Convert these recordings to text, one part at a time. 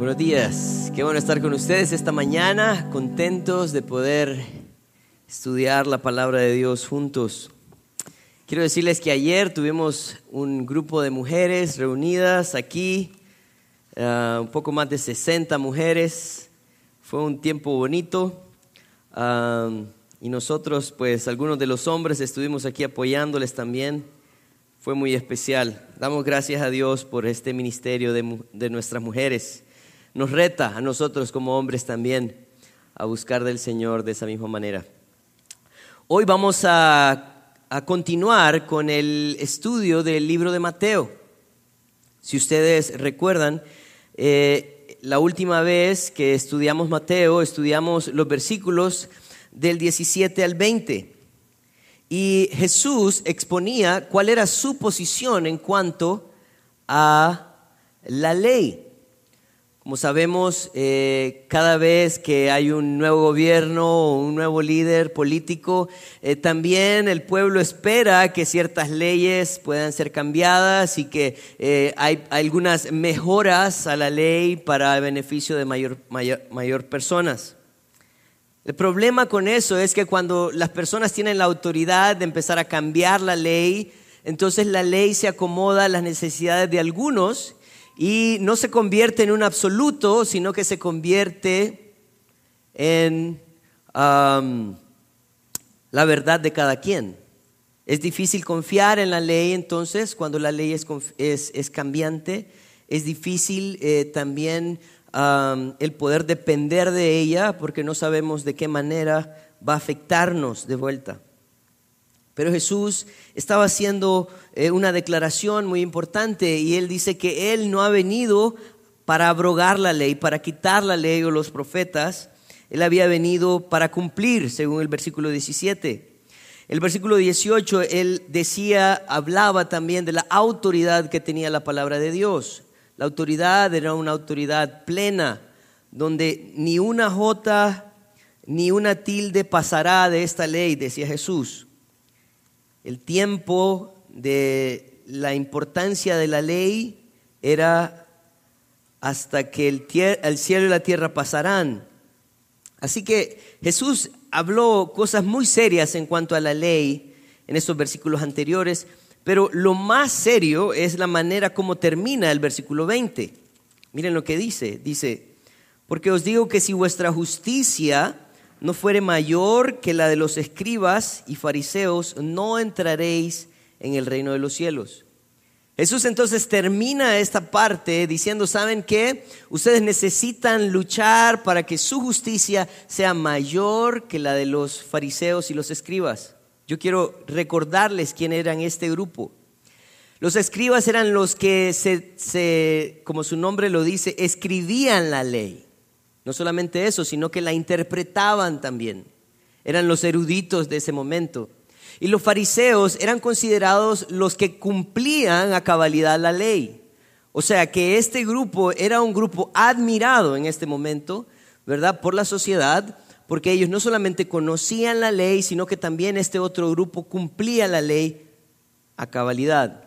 Buenos días, qué bueno estar con ustedes esta mañana, contentos de poder estudiar la palabra de Dios juntos. Quiero decirles que ayer tuvimos un grupo de mujeres reunidas aquí, uh, un poco más de 60 mujeres. Fue un tiempo bonito y nosotros, pues algunos de los hombres estuvimos aquí apoyándoles también. Fue muy especial. Damos gracias a Dios por este ministerio de, de nuestras mujeres nos reta a nosotros como hombres también a buscar del Señor de esa misma manera. Hoy vamos a, continuar con el estudio del libro de Mateo. Si ustedes recuerdan, eh, la última vez que estudiamos Mateo, estudiamos los versículos del 17 al 20. Y Jesús exponía cuál era su posición en cuanto a la ley. Como sabemos, eh, cada vez que hay un nuevo gobierno o un nuevo líder político, eh, también el pueblo espera que ciertas leyes puedan ser cambiadas y que eh, hay, algunas mejoras a la ley para el beneficio de mayor, mayor, mayor personas. El problema con eso es que cuando las personas tienen la autoridad de empezar a cambiar la ley, entonces la ley se acomoda a las necesidades de algunos y no se convierte en un absoluto, sino que se convierte en la verdad de cada quien. Es difícil confiar en la ley entonces cuando la ley es, es, cambiante. Es difícil eh, también el poder depender de ella porque no sabemos de qué manera va a afectarnos de vuelta. Pero Jesús estaba haciendo eh, una declaración muy importante y él dice que él no ha venido para abrogar la ley, para quitar la ley o los profetas. Él había venido para cumplir, según el versículo 17. El versículo 18, él decía, hablaba también de la autoridad que tenía la palabra de Dios. La autoridad era una autoridad plena, donde ni una jota ni una tilde pasará de esta ley, decía Jesús. El tiempo de la importancia de la ley era hasta que el, el, cielo y la tierra pasarán. Así que Jesús habló cosas muy serias en cuanto a la ley en estos versículos anteriores, pero lo más serio es la manera como termina el versículo 20. Miren lo que dice. Dice, porque os digo que si vuestra justicia no fuere mayor que la de los escribas y fariseos, no entraréis en el reino de los cielos. Jesús entonces termina esta parte diciendo, ¿saben qué? Ustedes necesitan luchar para que su justicia sea mayor que la de los fariseos y los escribas. Yo quiero recordarles quién eran este grupo. Los escribas eran los que, se, como su nombre lo dice, escribían la ley. No solamente eso, sino que la interpretaban también. Eran los eruditos de ese momento. Y los fariseos eran considerados los que cumplían a cabalidad la ley. O sea que este grupo era un grupo admirado en este momento, ¿verdad? Por la sociedad, porque ellos no solamente conocían la ley, sino que también este otro grupo cumplía la ley a cabalidad.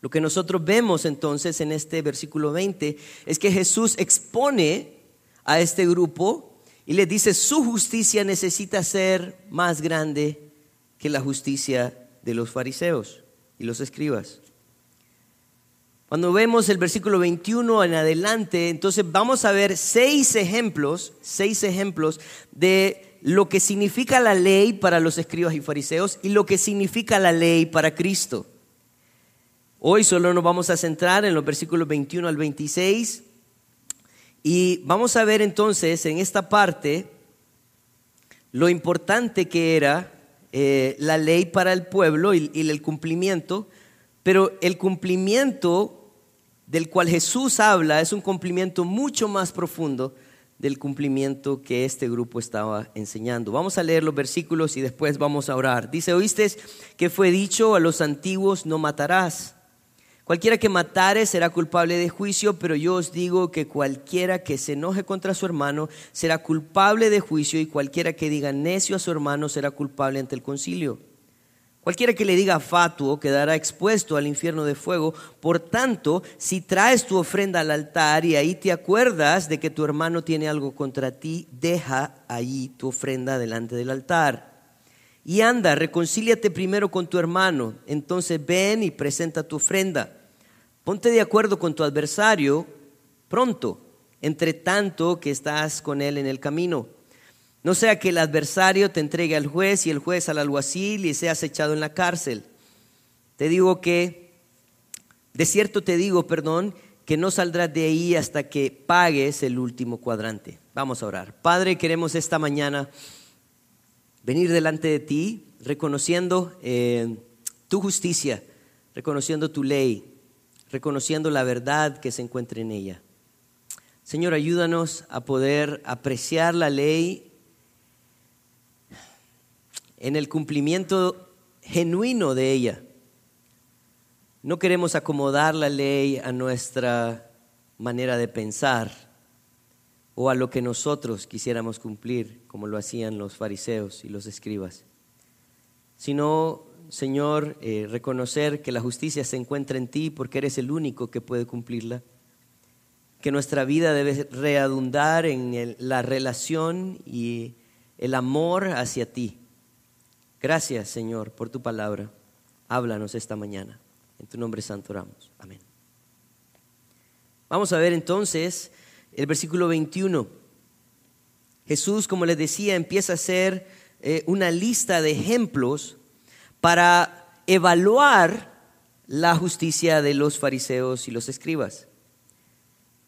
Lo que nosotros vemos entonces en este versículo 20 es que Jesús expone a este grupo y les dice, su justicia necesita ser más grande que la justicia de los fariseos y los escribas. Cuando vemos el versículo 21 en adelante, entonces vamos a ver seis ejemplos, seis ejemplos de lo que significa la ley para los escribas y fariseos y lo que significa la ley para Cristo. Hoy solo nos vamos a centrar en los versículos 21 al 26 y vamos a ver entonces en esta parte lo importante que era eh, la ley para el pueblo y, y el cumplimiento, pero el cumplimiento del cual Jesús habla es un cumplimiento mucho más profundo del cumplimiento que este grupo estaba enseñando. Vamos a leer los versículos y después vamos a orar. Dice, oíste que fue dicho a los antiguos, no matarás. Cualquiera que matare será culpable de juicio, pero yo os digo que cualquiera que se enoje contra su hermano será culpable de juicio y cualquiera que diga necio a su hermano será culpable ante el concilio. Cualquiera que le diga fatuo quedará expuesto al infierno de fuego. Por tanto, si traes tu ofrenda al altar y ahí te acuerdas de que tu hermano tiene algo contra ti, deja allí tu ofrenda delante del altar. Y anda, reconcíliate primero con tu hermano. Entonces ven y presenta tu ofrenda. Ponte de acuerdo con tu adversario pronto, entre tanto que estás con él en el camino no sea que el adversario te entregue al juez y el juez al alguacil y seas echado en la cárcel. Te digo que, de cierto te digo, perdón, que no saldrás de ahí hasta que pagues el último cuadrante. Vamos a orar. Padre, queremos esta mañana venir delante de ti reconociendo eh, tu justicia, reconociendo tu ley, reconociendo la verdad que se encuentra en ella. Señor, ayúdanos a poder apreciar la ley en el cumplimiento genuino de ella. No queremos acomodar la ley a nuestra manera de pensar o a lo que nosotros quisiéramos cumplir, como lo hacían los fariseos y los escribas, sino, Señor, eh, reconocer que la justicia se encuentra en ti porque eres el único que puede cumplirla, que nuestra vida debe redundar en la relación y el amor hacia ti Gracias, Señor, por tu palabra. Háblanos esta mañana. En tu nombre santo oramos. Amén. Vamos a ver entonces el versículo 21. Jesús, como les decía, empieza a hacer eh, una lista de ejemplos para evaluar la justicia de los fariseos y los escribas.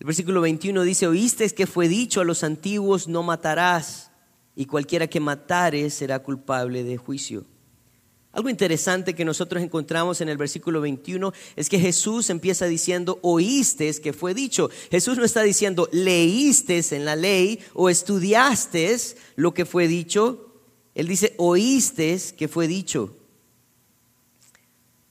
El versículo 21 dice, oíste que fue dicho a los antiguos, no matarás y cualquiera que matare será culpable de juicio. Algo interesante que nosotros encontramos en el versículo 21 es que Jesús empieza diciendo, oíste que fue dicho. Jesús no está diciendo, leíste en la ley o estudiaste lo que fue dicho. Él dice, oíste que fue dicho.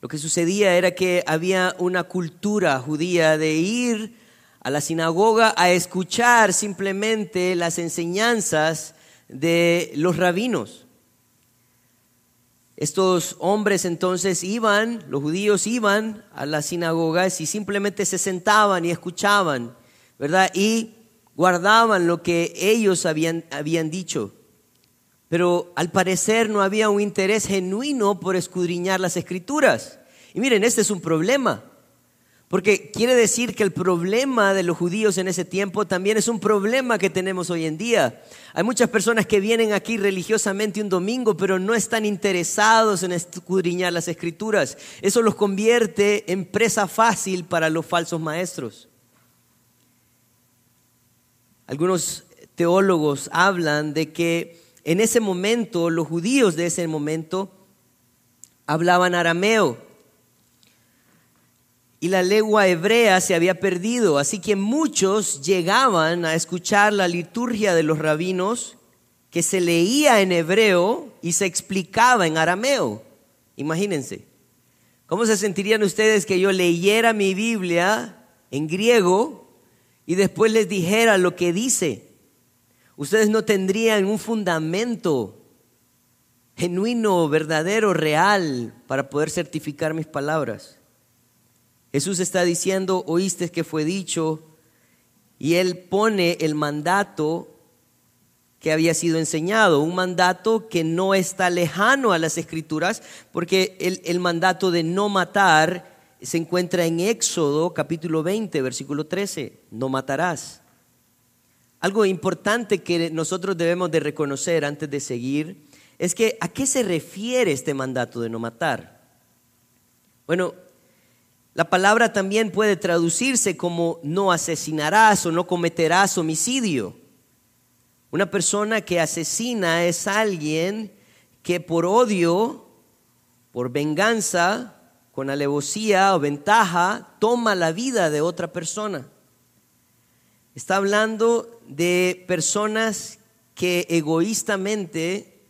Lo que sucedía era que había una cultura judía de ir a la sinagoga a escuchar simplemente las enseñanzas de los rabinos. Estos hombres entonces iban, los judíos iban a las sinagogas y simplemente se sentaban y escuchaban, ¿verdad? Y guardaban lo que ellos habían, habían dicho. Pero al parecer no había un interés genuino por escudriñar las escrituras. Y miren, este es un problema. Porque quiere decir que el problema de los judíos en ese tiempo también es un problema que tenemos hoy en día. Hay muchas personas que vienen aquí religiosamente un domingo, pero no están interesados en escudriñar las escrituras. Eso los convierte en presa fácil para los falsos maestros. Algunos teólogos hablan de que en ese momento los judíos de ese momento hablaban arameo y la lengua hebrea se había perdido, así que muchos llegaban a escuchar la liturgia de los rabinos que se leía en hebreo y se explicaba en arameo. Imagínense. ¿Cómo se sentirían ustedes que yo leyera mi Biblia en griego y después les dijera lo que dice? Ustedes no tendrían un fundamento genuino, verdadero, real para poder certificar mis palabras. Jesús está diciendo, oíste que fue dicho, y él pone el mandato que había sido enseñado, un mandato que no está lejano a las escrituras, porque el, el, mandato de no matar se encuentra en Éxodo capítulo 20, versículo 13, no matarás. Algo importante que nosotros debemos de reconocer antes de seguir es que a qué se refiere este mandato de no matar. Bueno, la palabra también puede traducirse como no asesinarás o no cometerás homicidio. Una persona que asesina es alguien que por odio, por venganza, con alevosía o ventaja, toma la vida de otra persona. Está hablando de personas que egoístamente,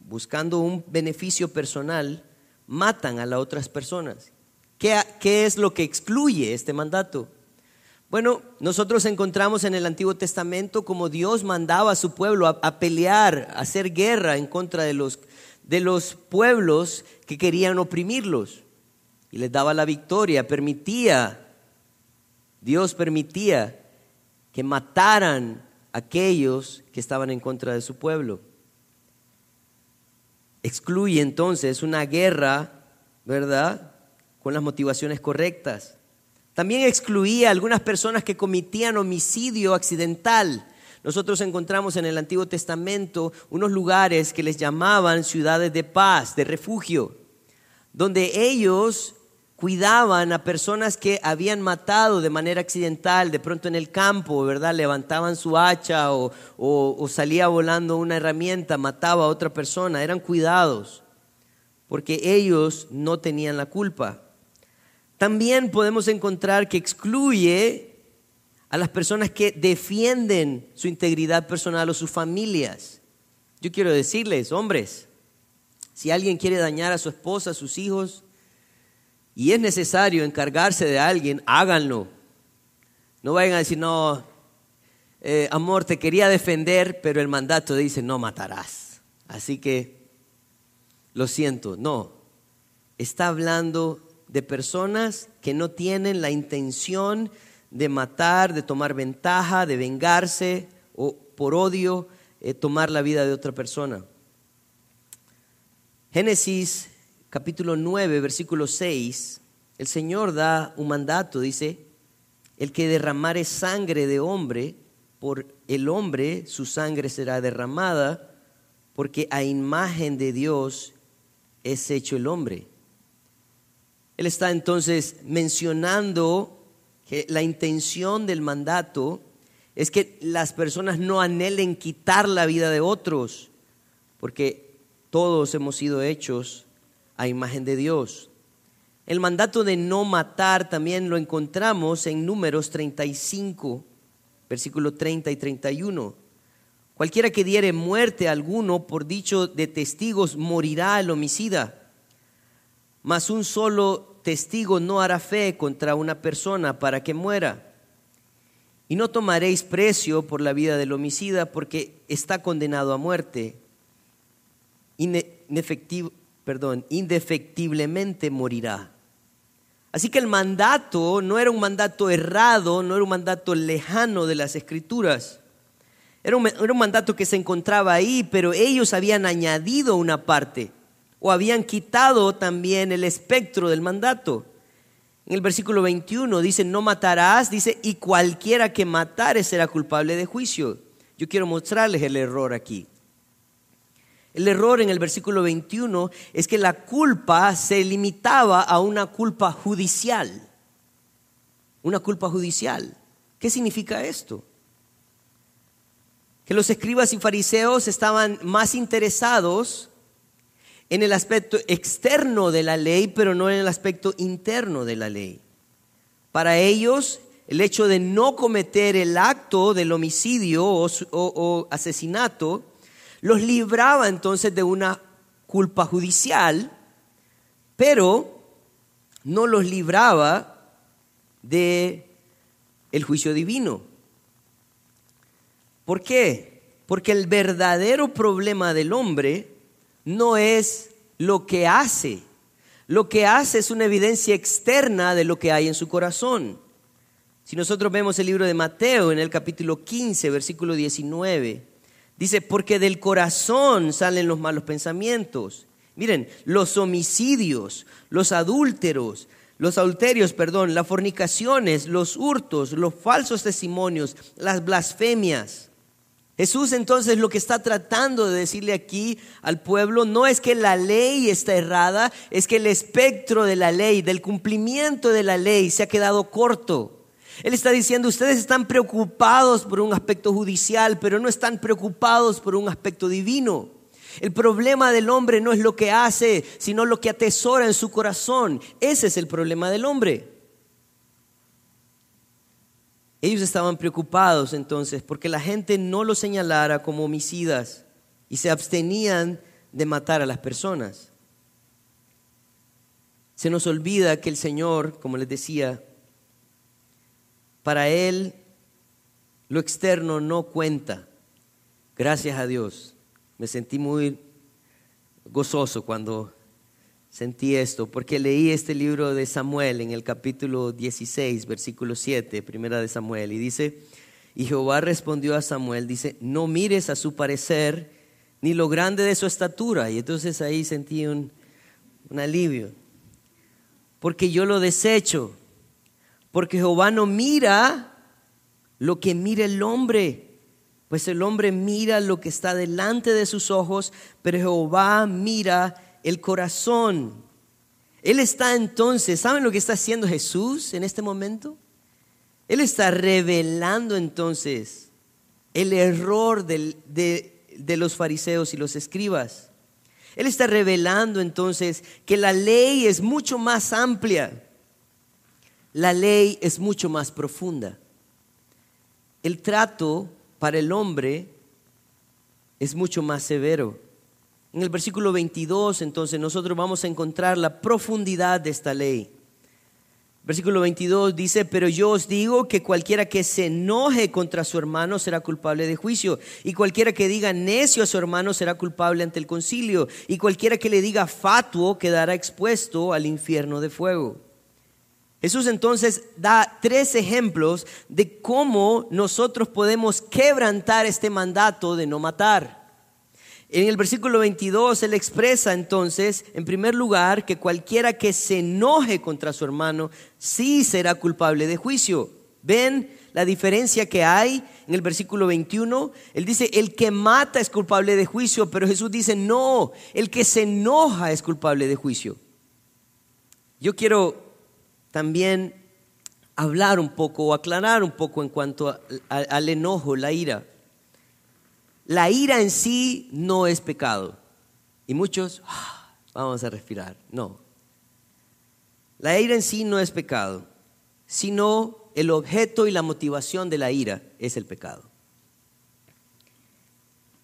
buscando un beneficio personal, matan a las otras personas. ¿Qué, es lo que excluye este mandato? Bueno, nosotros encontramos en el Antiguo Testamento como Dios mandaba a su pueblo a, pelear, a hacer guerra en contra de los, de los pueblos que querían oprimirlos y les daba la victoria, permitía, Dios permitía que mataran a aquellos que estaban en contra de su pueblo. Excluye entonces una guerra, ¿verdad? Con las motivaciones correctas. También excluía a algunas personas que cometían homicidio accidental. Nosotros encontramos en el Antiguo Testamento unos lugares que les llamaban ciudades de paz, de refugio, donde ellos cuidaban a personas que habían matado de manera accidental, de pronto en el campo, ¿verdad? Levantaban su hacha o, o, salía volando una herramienta, mataba a otra persona, eran cuidados, porque ellos no tenían la culpa. También podemos encontrar que excluye a las personas que defienden su integridad personal o sus familias. Yo quiero decirles, hombres, si alguien quiere dañar a su esposa, a sus hijos, y es necesario encargarse de alguien, háganlo. No vayan a decir, no, eh, amor, te quería defender, pero el mandato dice, no matarás. Así que, lo siento, no. Está hablando de personas que no tienen la intención de matar, de tomar ventaja, de vengarse o por odio eh, tomar la vida de otra persona. Génesis capítulo 9, versículo 6, el Señor da un mandato, dice, el que derramare sangre de hombre, por el hombre su sangre será derramada, porque a imagen de Dios es hecho el hombre. Él está entonces mencionando que la intención del mandato es que las personas no anhelen quitar la vida de otros, porque todos hemos sido hechos a imagen de Dios. El mandato de no matar también lo encontramos en números 35, versículo 30 y 31. Cualquiera que diere muerte a alguno por dicho de testigos morirá el homicida, mas un solo testigo no hará fe contra una persona para que muera. Y no tomaréis precio por la vida del homicida porque está condenado a muerte. Perdón, indefectiblemente morirá. Así que el mandato no era un mandato errado, no era un mandato lejano de las escrituras. Era un, mandato que se encontraba ahí, pero ellos habían añadido una parte o habían quitado también el espectro del mandato. En el versículo 21 dice, no matarás, dice, y cualquiera que matare será culpable de juicio. Yo quiero mostrarles el error aquí. El error en el versículo 21 es que la culpa se limitaba a una culpa judicial. Una culpa judicial. ¿Qué significa esto? Que los escribas y fariseos estaban más interesados en el aspecto externo de la ley, pero no en el aspecto interno de la ley. Para ellos, el hecho de no cometer el acto del homicidio o, asesinato los libraba entonces de una culpa judicial, pero no los libraba de el juicio divino. ¿Por qué? Porque el verdadero problema del hombre no es lo que hace. Lo que hace es una evidencia externa de lo que hay en su corazón. Si nosotros vemos el libro de Mateo en el capítulo 15, versículo 19, dice, porque del corazón salen los malos pensamientos. Miren, los homicidios, los adúlteros, los adulterios, perdón, las fornicaciones, los hurtos, los falsos testimonios, las blasfemias Jesús entonces lo que está tratando de decirle aquí al pueblo no es que la ley está errada, es que el espectro de la ley, del cumplimiento de la ley se ha quedado corto. Él está diciendo, ustedes están preocupados por un aspecto judicial, pero no están preocupados por un aspecto divino. El problema del hombre no es lo que hace, sino lo que atesora en su corazón. Ese es el problema del hombre. Ellos estaban preocupados entonces porque la gente no los señalara como homicidas y se abstenían de matar a las personas. Se nos olvida que el Señor, como les decía, para Él lo externo no cuenta. Gracias a Dios. Me sentí muy gozoso cuando sentí esto, porque leí este libro de Samuel en el capítulo 16, versículo 7, primera de Samuel, y dice, y Jehová respondió a Samuel, dice, no mires a su parecer ni lo grande de su estatura. Y entonces ahí sentí un, un alivio, porque yo lo desecho, porque Jehová no mira lo que mira el hombre pues el hombre mira lo que está delante de sus ojos, pero Jehová mira el corazón. Él está entonces, ¿saben lo que está haciendo Jesús en este momento? Él está revelando entonces el error de, de los fariseos y los escribas. Él está revelando entonces que la ley es mucho más amplia, la ley es mucho más profunda. El trato para el hombre es mucho más severo. En el versículo 22, entonces, nosotros vamos a encontrar la profundidad de esta ley. Versículo 22 dice, pero yo os digo que cualquiera que se enoje contra su hermano será culpable de juicio, y cualquiera que diga necio a su hermano será culpable ante el concilio, y cualquiera que le diga fatuo quedará expuesto al infierno de fuego. Jesús entonces da tres ejemplos de cómo nosotros podemos quebrantar este mandato de no matar. En el versículo 22 él expresa entonces, en primer lugar, que cualquiera que se enoje contra su hermano sí será culpable de juicio. ¿Ven la diferencia que hay en el versículo 21? Él dice, el que mata es culpable de juicio, pero Jesús dice, no, el que se enoja es culpable de juicio. Yo quiero también hablar un poco o aclarar un poco en cuanto al enojo, la ira. La ira en sí no es pecado. Y muchos, ah, vamos a respirar. No. La ira en sí no es pecado, sino el objeto y la motivación de la ira es el pecado.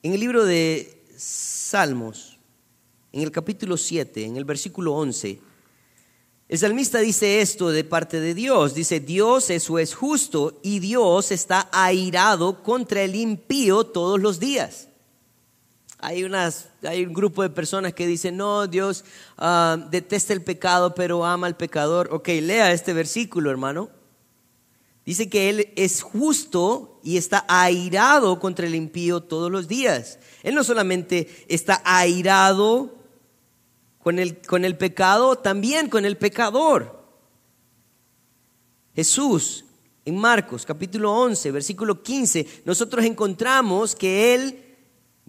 En el libro de Salmos, en el capítulo 7, en el versículo 11, el salmista dice esto de parte de Dios. Dice, Dios eso es justo y Dios está airado contra el impío todos los días. Hay, unas, hay un grupo de personas que dicen, no, Dios ah, detesta el pecado, pero ama al pecador. Ok, lea este versículo, hermano. Dice que Él es justo y está airado contra el impío todos los días. Él no solamente está airado con el, con el pecado, también con el pecador. Jesús, en Marcos capítulo 11, versículo 15, nosotros encontramos que Él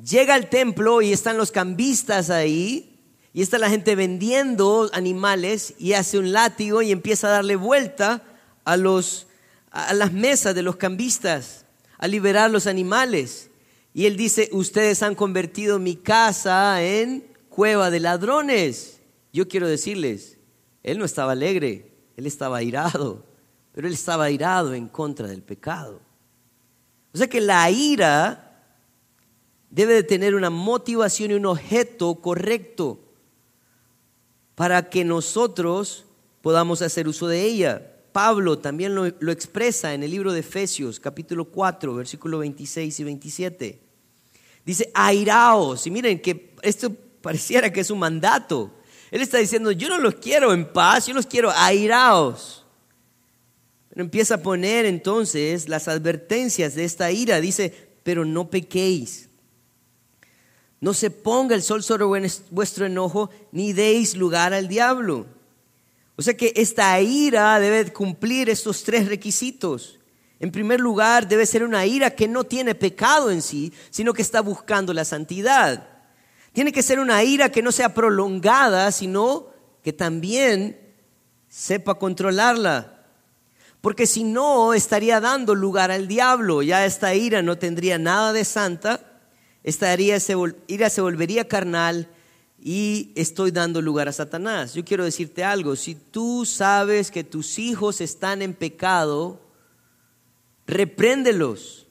llega al templo y están los cambistas ahí, y está la gente vendiendo animales y hace un látigo y empieza a darle vuelta a, los, a las mesas de los cambistas, a liberar los animales. Y él dice, ustedes han convertido mi casa en cueva de ladrones. Yo quiero decirles, él no estaba alegre, él estaba airado, pero él estaba airado en contra del pecado. O sea que la ira debe de tener una motivación y un objeto correcto para que nosotros podamos hacer uso de ella. Pablo también lo, lo, expresa en el libro de Efesios, capítulo 4, versículo 26 y 27. Dice, airaos. Y miren que esto pareciera que es un mandato. Él está diciendo, yo no los quiero en paz, yo los quiero airaos. Pero empieza a poner entonces las advertencias de esta ira. Dice, pero no pequéis. No se ponga el sol sobre vuestro enojo, ni deis lugar al diablo. O sea que esta ira debe cumplir estos tres requisitos. En primer lugar, debe ser una ira que no tiene pecado en sí, sino que está buscando la santidad. Tiene que ser una ira que no sea prolongada, sino que también sepa controlarla. Porque si no, estaría dando lugar al diablo. Ya esta ira no tendría nada de santa. Esta ira se, volvería carnal y estoy dando lugar a Satanás. Yo quiero decirte algo. Si tú sabes que tus hijos están en pecado, repréndelos.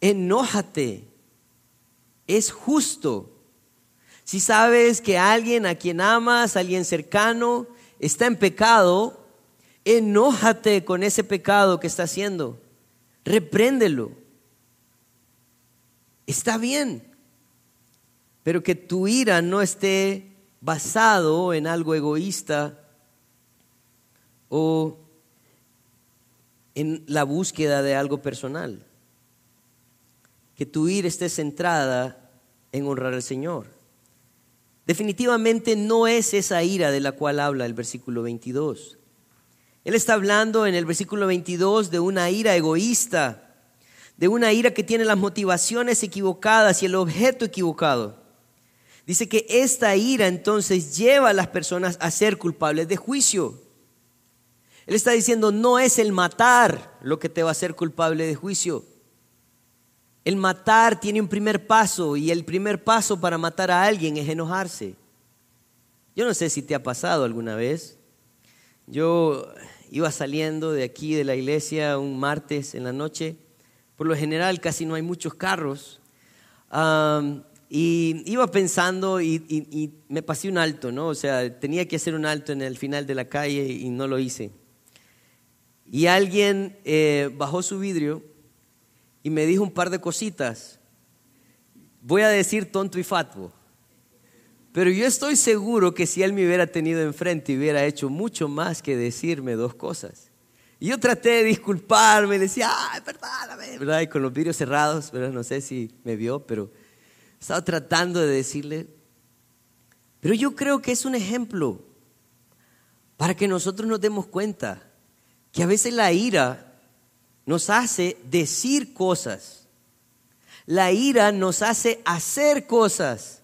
Enójate. Es justo si sabes que alguien a quien amas, alguien cercano, está en pecado, enójate con ese pecado que está haciendo. Repréndelo. Está bien. pero que tu ira no esté basado en algo egoísta o en la búsqueda de algo personal. Que tu ira esté centrada en honrar al Señor. Definitivamente no es esa ira de la cual habla el versículo 22. Él está hablando en el versículo 22 de una ira egoísta, de una ira que tiene las motivaciones equivocadas y el objeto equivocado. Dice que esta ira entonces lleva a las personas a ser culpables de juicio. Él está diciendo, no es el matar lo que te va a hacer culpable de juicio. El matar tiene un primer paso y el primer paso para matar a alguien es enojarse. Yo no sé si te ha pasado alguna vez. Yo iba saliendo de aquí de la iglesia un martes en la noche. Por lo general casi no hay muchos carros. y iba pensando y, me pasé un alto, ¿no? O sea, tenía que hacer un alto en el final de la calle y no lo hice. Y alguien eh, bajó su vidrio y me dijo un par de cositas. Voy a decir tonto y fatuo. Pero yo estoy seguro que si él me hubiera tenido enfrente hubiera hecho mucho más que decirme dos cosas. Y yo traté de disculparme, decía, ay, perdóname. Y con los vidrios cerrados. No sé si me vio, pero estaba tratando de decirle. Pero yo creo que es un ejemplo para que nosotros nos demos cuenta que a veces la ira nos hace decir cosas. La ira nos hace hacer cosas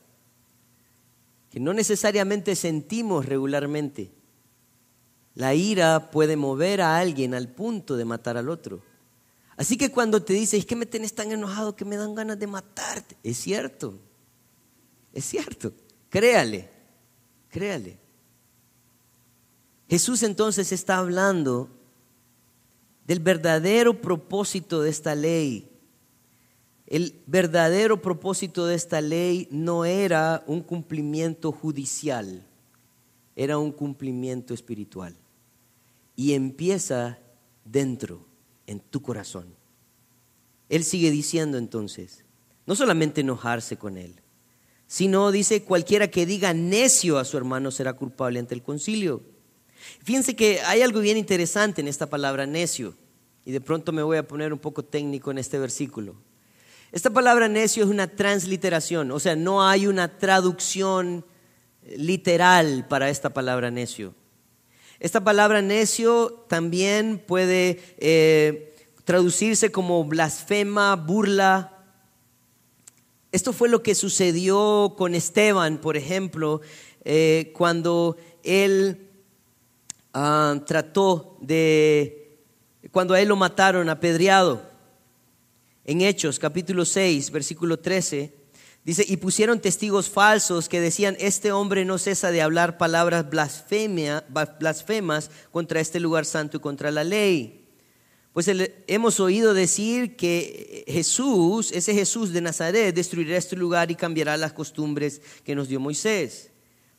que no necesariamente sentimos regularmente. La ira puede mover a alguien al punto de matar al otro. Así que cuando te dice, es que me tenés tan enojado que me dan ganas de matarte, es cierto, es cierto, créale, créale. Jesús entonces está hablando del verdadero propósito de esta ley. El verdadero propósito de esta ley no era un cumplimiento judicial, era un cumplimiento espiritual. Y empieza dentro, en tu corazón. Él sigue diciendo entonces, no solamente enojarse con él, sino dice, cualquiera que diga necio a su hermano será culpable ante el concilio. Fíjense que hay algo bien interesante en esta palabra necio, y de pronto me voy a poner un poco técnico en este versículo. Esta palabra necio es una transliteración, o sea, no hay una traducción literal para esta palabra necio. Esta palabra necio también puede eh, traducirse como blasfema, burla. Esto fue lo que sucedió con Esteban, por ejemplo, eh, cuando él Ah, trató de, cuando a él lo mataron apedreado, en Hechos capítulo 6, versículo 13, dice, y pusieron testigos falsos que decían, este hombre no cesa de hablar palabras blasfemia, blasfemas contra este lugar santo y contra la ley. Pues hemos oído decir que Jesús, ese Jesús de Nazaret, destruirá este lugar y cambiará las costumbres que nos dio Moisés.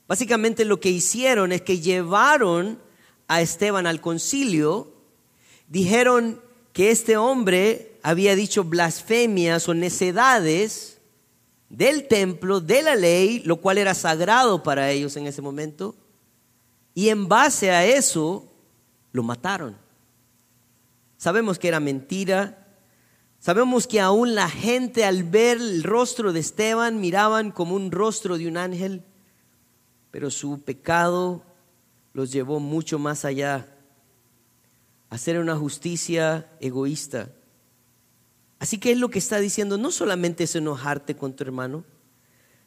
Básicamente lo que hicieron es que llevaron a Esteban al concilio, dijeron que este hombre había dicho blasfemias o necedades del templo, de la ley, lo cual era sagrado para ellos en ese momento, y en base a eso lo mataron. Sabemos que era mentira, sabemos que aún la gente al ver el rostro de Esteban miraban como un rostro de un ángel, pero su pecado los llevó mucho más allá, a hacer una justicia egoísta. Así que es lo que está diciendo, no solamente es enojarte con tu hermano,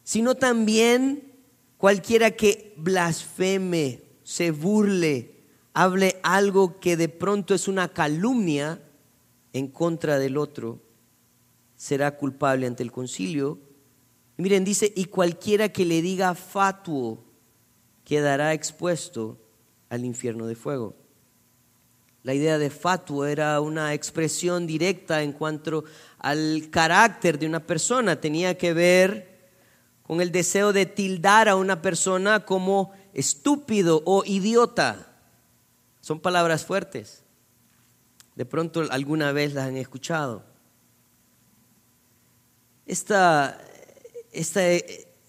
sino también cualquiera que blasfeme, se burle, hable algo que de pronto es una calumnia en contra del otro, será culpable ante el concilio. Miren, dice, y cualquiera que le diga fatuo, quedará expuesto al infierno de fuego. La idea de fatuo era una expresión directa en cuanto al carácter de una persona. Tenía que ver con el deseo de tildar a una persona como estúpido o idiota. Son palabras fuertes. De pronto alguna vez las han escuchado. Esta, esta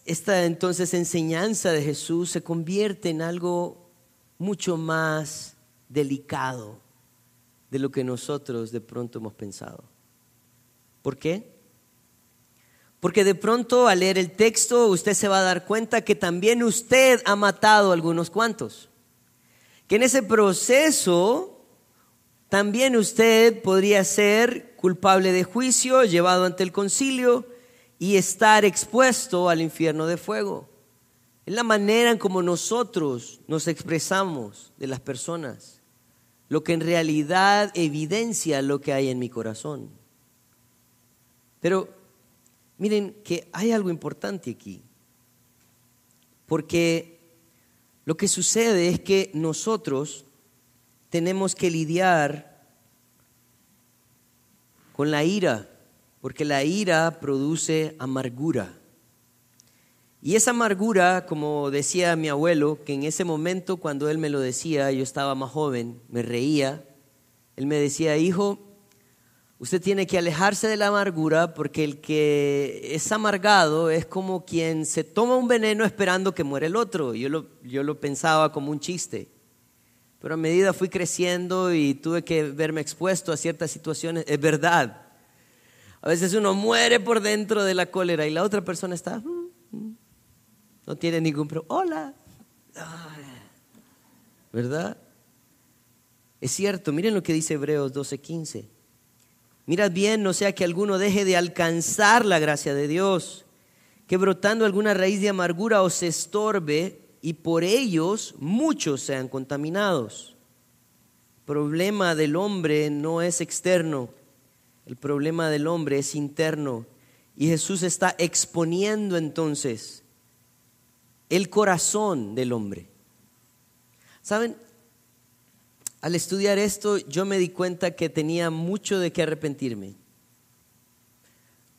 esta entonces enseñanza de Jesús se convierte en algo mucho más delicado de lo que nosotros de pronto hemos pensado. ¿Por qué? Porque de pronto al leer el texto usted se va a dar cuenta que también usted ha matado a algunos cuantos. Que en ese proceso también usted podría ser culpable de juicio, llevado ante el concilio y estar expuesto al infierno de fuego. Es la manera en como nosotros nos expresamos de las personas, lo que en realidad evidencia lo que hay en mi corazón. Pero miren que hay algo importante aquí, porque lo que sucede es que nosotros tenemos que lidiar con la ira, porque la ira produce amargura. Y esa amargura, como decía mi abuelo, que en ese momento cuando él me lo decía, yo estaba más joven, me reía, él me decía, hijo, usted tiene que alejarse de la amargura porque el que es amargado es como quien se toma un veneno esperando que muera el otro. Yo lo, yo lo pensaba como un chiste. Pero a medida fui creciendo y tuve que verme expuesto a ciertas situaciones, es verdad. A veces uno muere por dentro de la cólera y la otra persona está, mm, mm, no tiene ningún problema. Hola. ¿Verdad? Es cierto, miren lo que dice Hebreos 12:15. Mirad bien, no sea que alguno deje de alcanzar la gracia de Dios, que brotando alguna raíz de amargura os estorbe y por ellos muchos sean contaminados. El problema del hombre no es externo, el problema del hombre es interno. Y Jesús está exponiendo entonces el corazón del hombre. ¿Saben? Al estudiar esto yo me di cuenta que tenía mucho de qué arrepentirme.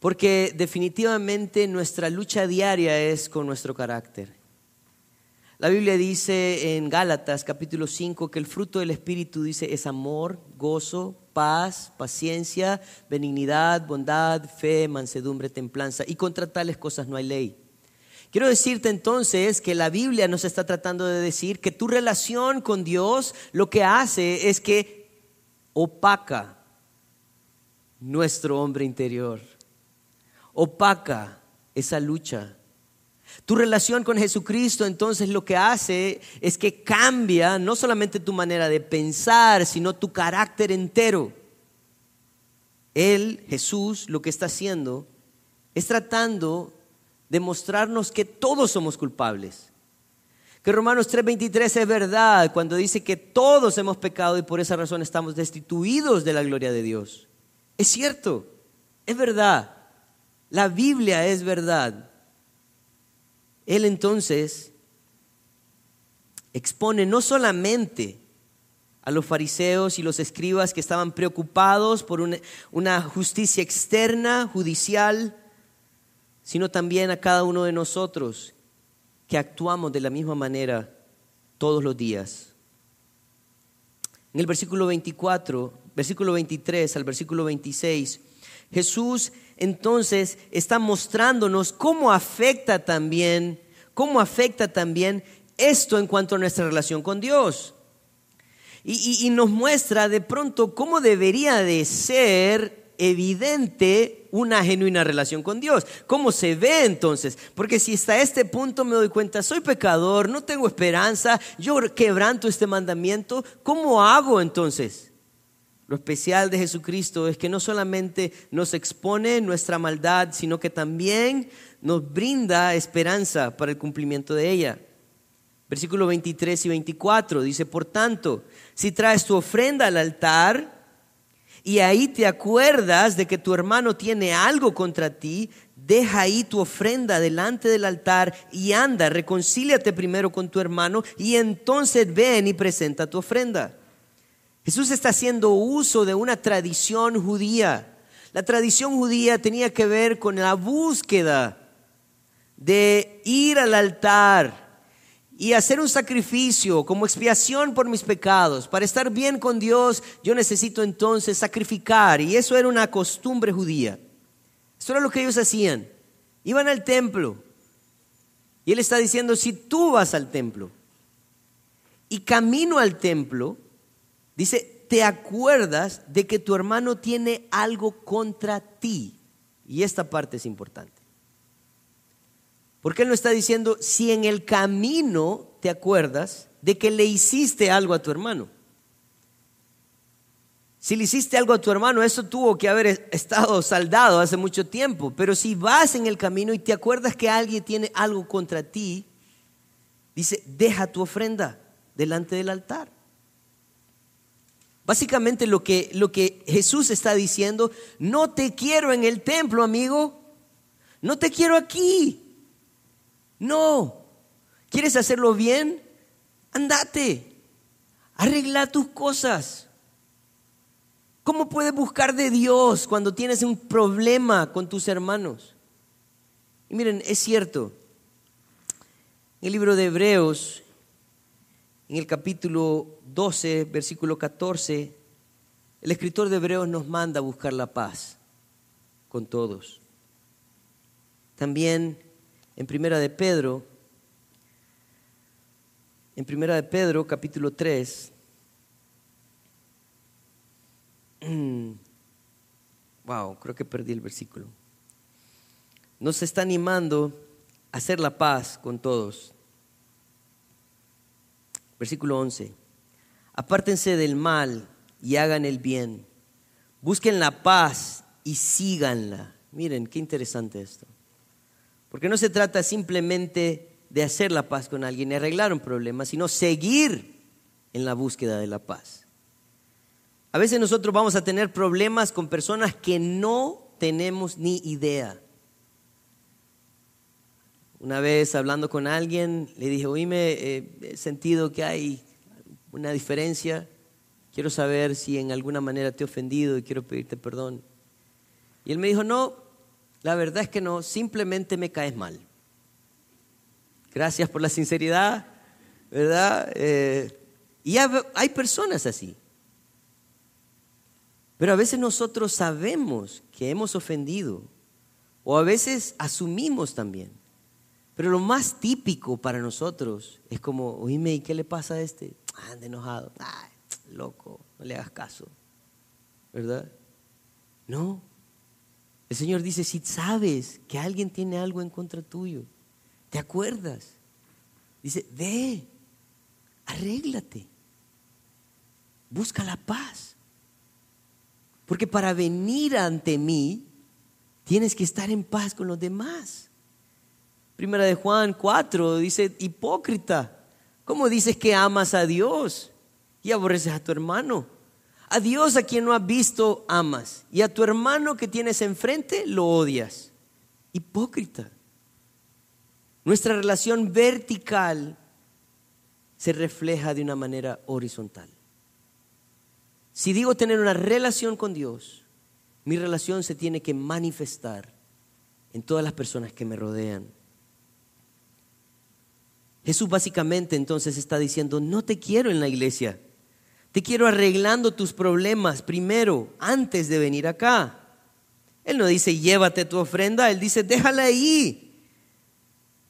Porque definitivamente nuestra lucha diaria es con nuestro carácter. La Biblia dice en Gálatas capítulo 5 que el fruto del Espíritu dice es amor, gozo, paz, paciencia, benignidad, bondad, fe, mansedumbre, templanza. Y contra tales cosas no hay ley. Quiero decirte entonces que la Biblia nos está tratando de decir que tu relación con Dios lo que hace es que opaca nuestro hombre interior, opaca esa lucha tu relación con Jesucristo entonces lo que hace es que cambia no solamente tu manera de pensar, sino tu carácter entero. Él, Jesús, lo que está haciendo es tratando de mostrarnos que todos somos culpables. Que Romanos 3:23 es verdad cuando dice que todos hemos pecado y por esa razón estamos destituidos de la gloria de Dios. Es cierto, es verdad. La Biblia es verdad. Él entonces expone no solamente a los fariseos y los escribas que estaban preocupados por una, justicia externa, judicial, sino también a cada uno de nosotros que actuamos de la misma manera todos los días. En el versículo 24, versículo 23 al versículo 26, Jesús entonces está mostrándonos cómo afecta también, cómo afecta también esto en cuanto a nuestra relación con Dios. Y, nos muestra de pronto cómo debería de ser evidente una genuina relación con Dios. ¿Cómo se ve entonces? Porque si hasta este punto me doy cuenta, soy pecador, no tengo esperanza, yo quebranto este mandamiento, ¿cómo hago entonces? Lo especial de Jesucristo es que no solamente nos expone nuestra maldad, sino que también nos brinda esperanza para el cumplimiento de ella. Versículo 23 y 24 dice, por tanto, si traes tu ofrenda al altar y ahí te acuerdas de que tu hermano tiene algo contra ti, deja ahí tu ofrenda delante del altar y anda, reconcíliate primero con tu hermano y entonces ven y presenta tu ofrenda. Jesús está haciendo uso de una tradición judía. La tradición judía tenía que ver con la búsqueda de ir al altar y hacer un sacrificio como expiación por mis pecados. Para estar bien con Dios, yo necesito entonces sacrificar. Y eso era una costumbre judía. Eso era lo que ellos hacían. Iban al templo Y él está diciendo, si tú vas al templo y camino al templo, dice, te acuerdas de que tu hermano tiene algo contra ti. Y esta parte es importante. Porque él no está diciendo, si en el camino te acuerdas de que le hiciste algo a tu hermano. Si le hiciste algo a tu hermano, eso tuvo que haber estado saldado hace mucho tiempo. Pero si vas en el camino y te acuerdas que alguien tiene algo contra ti, dice, deja tu ofrenda delante del altar. Básicamente lo que, lo que Jesús está diciendo, no te quiero en el templo, amigo. No te quiero aquí. No. ¿Quieres hacerlo bien? Andate. Arregla tus cosas. ¿Cómo puedes buscar de Dios cuando tienes un problema con tus hermanos? Y miren, es cierto, en el libro de Hebreos, en el capítulo 12, versículo 14, el escritor de Hebreos nos manda a buscar la paz con todos. También en Primera de Pedro, en Primera de Pedro, capítulo 3, wow, creo que perdí el versículo. Nos está animando a hacer la paz con todos. Versículo 11. Apártense del mal y hagan el bien. Busquen la paz y síganla. Miren, qué interesante esto. Porque no se trata simplemente de hacer la paz con alguien y arreglar un problema, sino seguir en la búsqueda de la paz. A veces nosotros vamos a tener problemas con personas que no tenemos ni idea. Una vez hablando con alguien, le dije, oíme, eh, he sentido que hay una diferencia. Quiero saber si en alguna manera te he ofendido y quiero pedirte perdón. Y él me dijo, no, la verdad es que no, simplemente me caes mal. Gracias por la sinceridad, ¿verdad? Eh, y hay personas así. Pero a veces nosotros sabemos que hemos ofendido o a veces asumimos también. Pero lo más típico para nosotros es como, oíme, ¿y qué le pasa a este? Ah, anda enojado. Loco, no le hagas caso. ¿Verdad? No. El Señor dice, si sabes que alguien tiene algo en contra tuyo, ¿te acuerdas? Dice, ve, arréglate, busca la paz. Porque para venir ante mí, tienes que estar en paz con los demás. Primera de Juan 4 dice, hipócrita, ¿cómo dices que amas a Dios y aborreces a tu hermano? A Dios a quien no has visto amas y a tu hermano que tienes enfrente lo odias. Hipócrita. Nuestra relación vertical se refleja de una manera horizontal. Si digo tener una relación con Dios, mi relación se tiene que manifestar en todas las personas que me rodean. Jesús básicamente entonces está diciendo, no te quiero en la iglesia, te quiero arreglando tus problemas primero, antes de venir acá. Él no dice, llévate tu ofrenda, él dice, déjala ahí.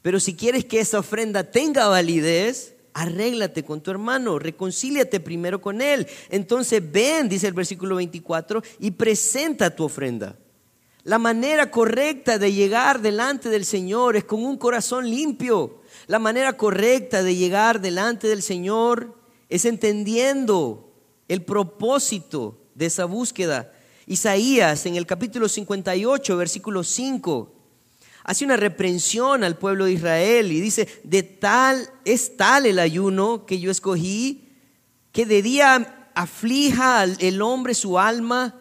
Pero si quieres que esa ofrenda tenga validez, arréglate con tu hermano, reconcíliate primero con él. Entonces ven, dice el versículo 24, y presenta tu ofrenda. La manera correcta de llegar delante del Señor es con un corazón limpio. La manera correcta de llegar delante del Señor es entendiendo el propósito de esa búsqueda. Isaías en el capítulo 58, versículo 5, hace una reprensión al pueblo de Israel y dice, de tal es tal el ayuno que yo escogí, que de día aflija el hombre su alma,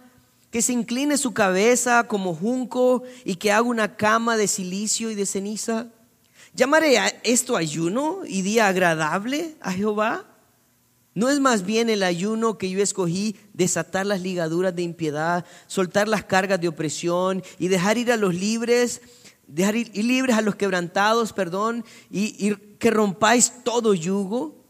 que se incline su cabeza como junco y que haga una cama de silicio y de ceniza. ¿Llamaré a esto ayuno y día agradable a Jehová? ¿No es más bien el ayuno que yo escogí desatar las ligaduras de impiedad, soltar las cargas de opresión y dejar ir a los libres dejar ir, libres a los quebrantados, perdón, y, que rompáis todo yugo.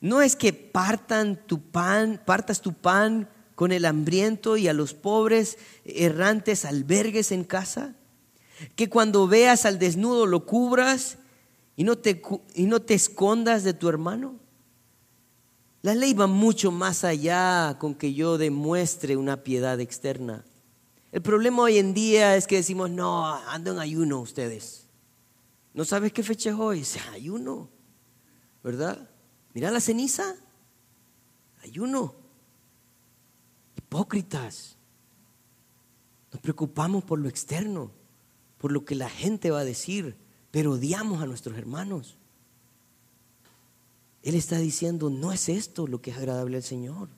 No es que partan tu pan, partas tu pan con el hambriento y a los pobres errantes albergues en casa. Que cuando veas al desnudo lo cubras y no te, y no te escondas de tu hermano. La ley va mucho más allá con que yo demuestre una piedad externa. El problema hoy en día es que decimos, no, ando en ayuno ustedes. ¿No sabes qué fecha es hoy? Ayuno, ¿verdad? Mira la ceniza, ayuno. Hipócritas. Nos preocupamos por lo externo, por lo que la gente va a decir, pero odiamos a nuestros hermanos. Él está diciendo, no es esto lo que es agradable al Señor.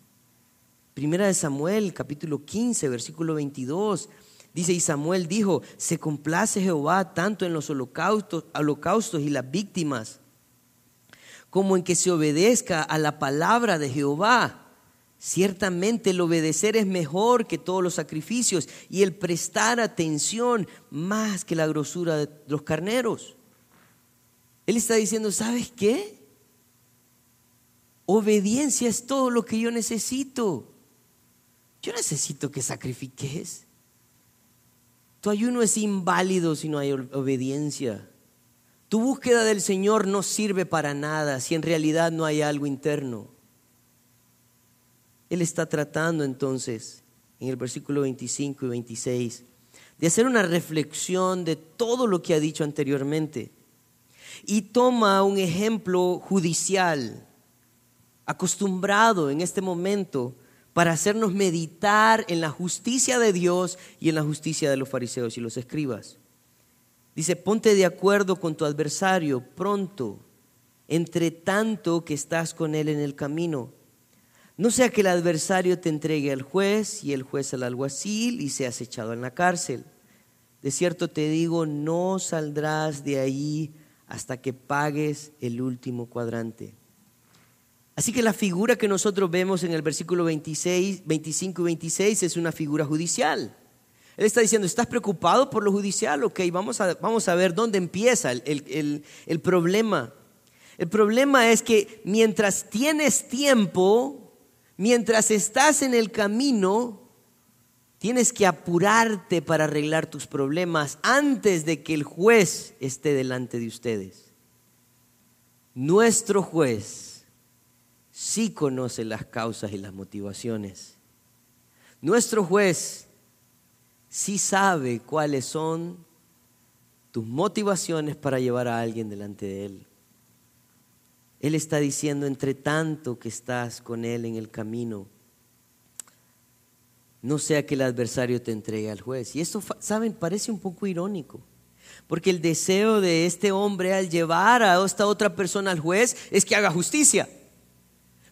Primera de Samuel, capítulo 15, versículo 22. Dice, y Samuel dijo, se complace Jehová tanto en los holocaustos, holocaustos y las víctimas, como en que se obedezca a la palabra de Jehová. Ciertamente el obedecer es mejor que todos los sacrificios y el prestar atención más que la grosura de los carneros. Él está diciendo, ¿sabes qué? Obediencia es todo lo que yo necesito. Yo necesito que sacrifiques. Tu ayuno es inválido si no hay obediencia. Tu búsqueda del Señor no sirve para nada si en realidad no hay algo interno. Él está tratando entonces, en el versículo 25 y 26, de hacer una reflexión de todo lo que ha dicho anteriormente. Y toma un ejemplo judicial, acostumbrado en este momento para hacernos meditar en la justicia de Dios y en la justicia de los fariseos y los escribas. Dice, ponte de acuerdo con tu adversario pronto, entre tanto que estás con él en el camino no sea que el adversario te entregue al juez y el juez al alguacil y seas echado en la cárcel. De cierto te digo, no saldrás de ahí hasta que pagues el último cuadrante. Así que la figura que nosotros vemos en el versículo 26, 25 y 26 es una figura judicial. Él está diciendo, ¿estás preocupado por lo judicial? Ok, vamos a, vamos a ver dónde empieza el, el problema. El problema es que mientras tienes tiempo, Mientras estás en el camino, tienes que apurarte para arreglar tus problemas antes de que el juez esté delante de ustedes. Nuestro juez sí conoce las causas y las motivaciones. Nuestro juez sí sabe cuáles son tus motivaciones para llevar a alguien delante de él. Él está diciendo, entre tanto que estás con Él en el camino, no sea que el adversario te entregue al juez. Y esto, saben, parece un poco irónico. Porque el deseo de este hombre al llevar a esta otra persona al juez es que haga justicia.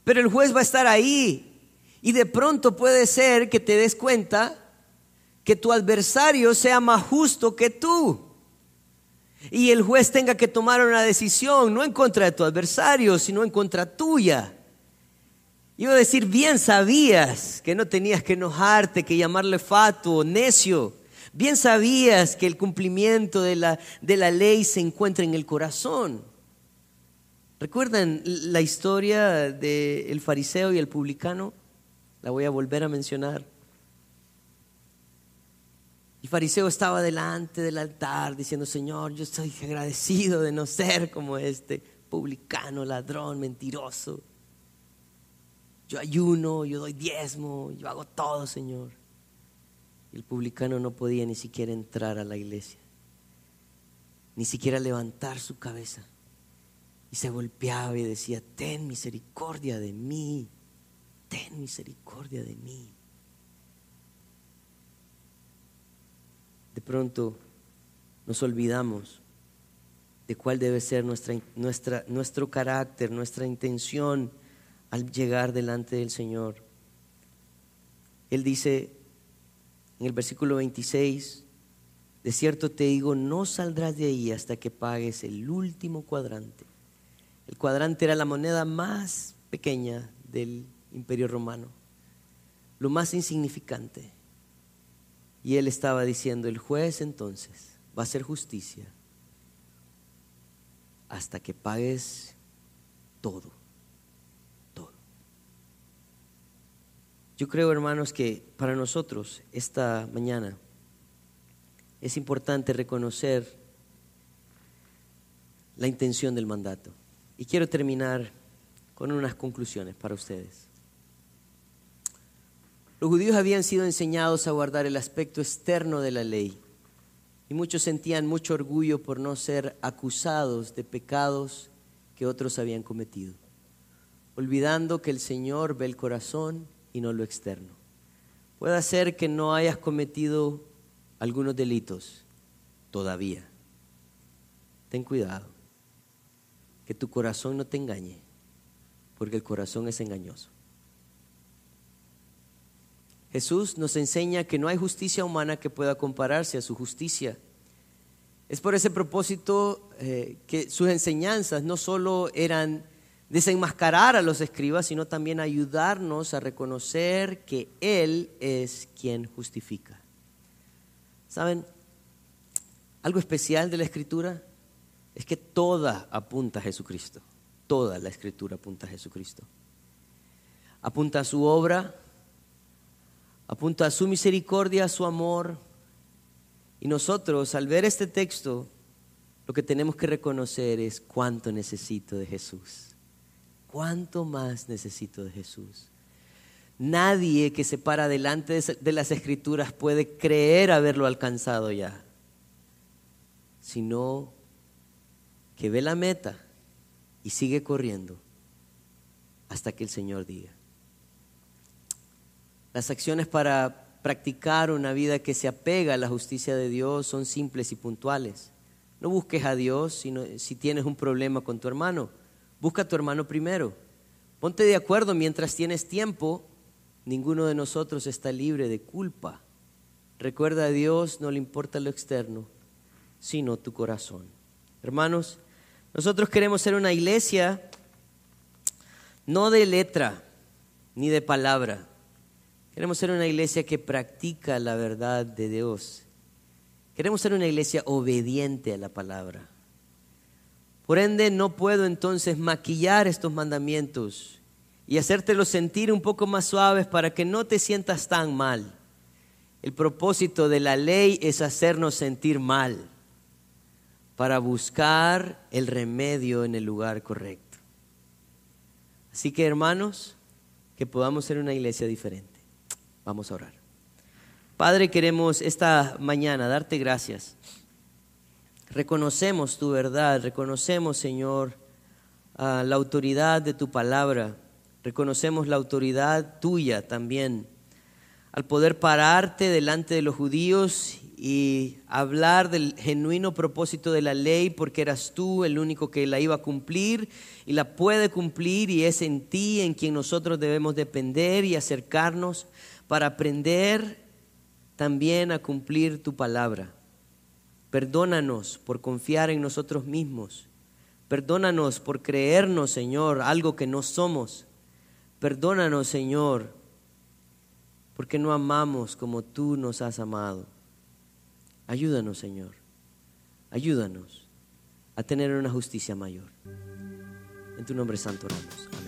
Pero el juez va a estar ahí. Y de pronto puede ser que te des cuenta que tu adversario sea más justo que tú y el juez tenga que tomar una decisión, no en contra de tu adversario, sino en contra tuya. Iba a decir, bien sabías que no tenías que enojarte, que llamarle fatuo, necio. Bien sabías que el cumplimiento de la, de la ley se encuentra en el corazón. ¿Recuerdan la historia del fariseo y el publicano? La voy a volver a mencionar. El fariseo estaba delante del altar diciendo, Señor, yo estoy agradecido de no ser como este publicano, ladrón, mentiroso. Yo ayuno, yo doy diezmo, yo hago todo, Señor. El publicano no podía ni siquiera entrar a la iglesia, ni siquiera levantar su cabeza. Y se golpeaba y decía, ten misericordia de mí, ten misericordia de mí. Pronto nos olvidamos de cuál debe ser nuestra, nuestra, nuestro carácter, nuestra intención al llegar delante del Señor. Él dice en el versículo 26, de cierto te digo, no saldrás de ahí hasta que pagues el último cuadrante. El cuadrante era la moneda más pequeña del imperio romano, lo más insignificante. Y él estaba diciendo, el juez entonces va a hacer justicia hasta que pagues todo, todo. Yo creo, hermanos, que para nosotros esta mañana es importante reconocer la intención del mandato. Y quiero terminar con unas conclusiones para ustedes. Los judíos habían sido enseñados a guardar el aspecto externo de la ley y muchos sentían mucho orgullo por no ser acusados de pecados que otros habían cometido, olvidando que el Señor ve el corazón y no lo externo. Puede ser que no hayas cometido algunos delitos todavía. Ten cuidado, que tu corazón no te engañe, porque el corazón es engañoso. Jesús nos enseña que no hay justicia humana que pueda compararse a su justicia. Es por ese propósito eh, que sus enseñanzas no solo eran desenmascarar a los escribas, sino también ayudarnos a reconocer que Él es quien justifica. ¿Saben? Algo especial de la escritura es que toda apunta a Jesucristo. Toda la escritura apunta a Jesucristo. Apunta a su obra, apunta a su misericordia, a su amor. Y nosotros, al ver este texto, lo que tenemos que reconocer es cuánto necesito de Jesús. Cuánto más necesito de Jesús. Nadie que se para delante de las escrituras puede creer haberlo alcanzado ya, sino que ve la meta y sigue corriendo hasta que el Señor diga. Las acciones para practicar una vida que se apega a la justicia de Dios son simples y puntuales. No busques a Dios sino, si tienes un problema con tu hermano. Busca a tu hermano primero. Ponte de acuerdo mientras tienes tiempo. Ninguno de nosotros está libre de culpa. Recuerda a Dios, no le importa lo externo, sino tu corazón. Hermanos, nosotros queremos ser una iglesia no de letra ni de palabra Queremos ser una iglesia que practica la verdad de Dios. Queremos ser una iglesia obediente a la palabra. Por ende, no puedo entonces maquillar estos mandamientos y hacértelos sentir un poco más suaves para que no te sientas tan mal. El propósito de la ley es hacernos sentir mal para buscar el remedio en el lugar correcto. Así que hermanos, que podamos ser una iglesia diferente. Vamos a orar. Padre, queremos esta mañana darte gracias. Reconocemos tu verdad, reconocemos, Señor, la autoridad de tu palabra, reconocemos la autoridad tuya también, al poder pararte delante de los judíos y hablar del genuino propósito de la ley, porque eras tú el único que la iba a cumplir y la puede cumplir y es en ti en quien nosotros debemos depender y acercarnos para aprender también a cumplir tu palabra. Perdónanos por confiar en nosotros mismos. Perdónanos por creernos, Señor, algo que no somos. Perdónanos, Señor, porque no amamos como tú nos has amado. Ayúdanos, Señor. Ayúdanos a tener una justicia mayor. En tu nombre santo oramos.